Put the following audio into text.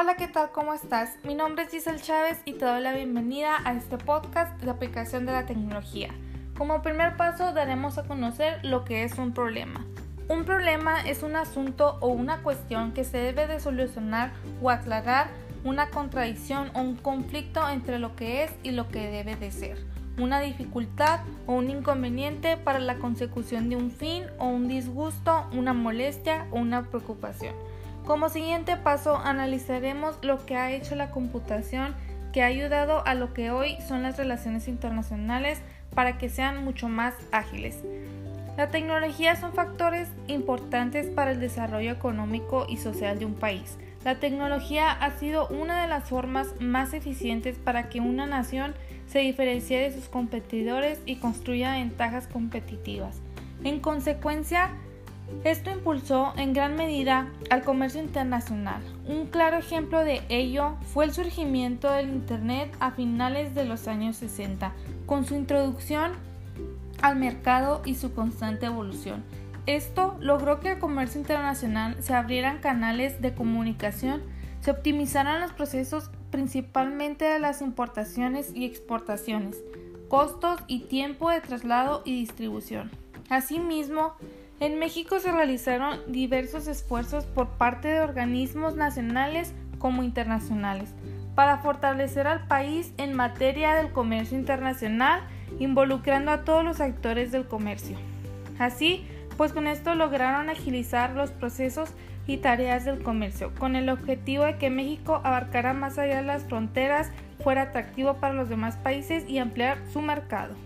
Hola, ¿qué tal? ¿Cómo estás? Mi nombre es Giselle Chávez y te doy la bienvenida a este podcast de aplicación de la tecnología. Como primer paso daremos a conocer lo que es un problema. Un problema es un asunto o una cuestión que se debe de solucionar o aclarar una contradicción o un conflicto entre lo que es y lo que debe de ser, una dificultad o un inconveniente para la consecución de un fin o un disgusto, una molestia o una preocupación. Como siguiente paso analizaremos lo que ha hecho la computación que ha ayudado a lo que hoy son las relaciones internacionales para que sean mucho más ágiles. La tecnología son factores importantes para el desarrollo económico y social de un país. La tecnología ha sido una de las formas más eficientes para que una nación se diferencie de sus competidores y construya ventajas competitivas. En consecuencia, esto impulsó en gran medida al comercio internacional. Un claro ejemplo de ello fue el surgimiento del Internet a finales de los años 60, con su introducción al mercado y su constante evolución. Esto logró que el comercio internacional se abrieran canales de comunicación, se optimizaran los procesos principalmente de las importaciones y exportaciones, costos y tiempo de traslado y distribución. Asimismo, en México se realizaron diversos esfuerzos por parte de organismos nacionales como internacionales para fortalecer al país en materia del comercio internacional, involucrando a todos los actores del comercio. Así, pues con esto lograron agilizar los procesos y tareas del comercio, con el objetivo de que México abarcara más allá de las fronteras, fuera atractivo para los demás países y ampliar su mercado.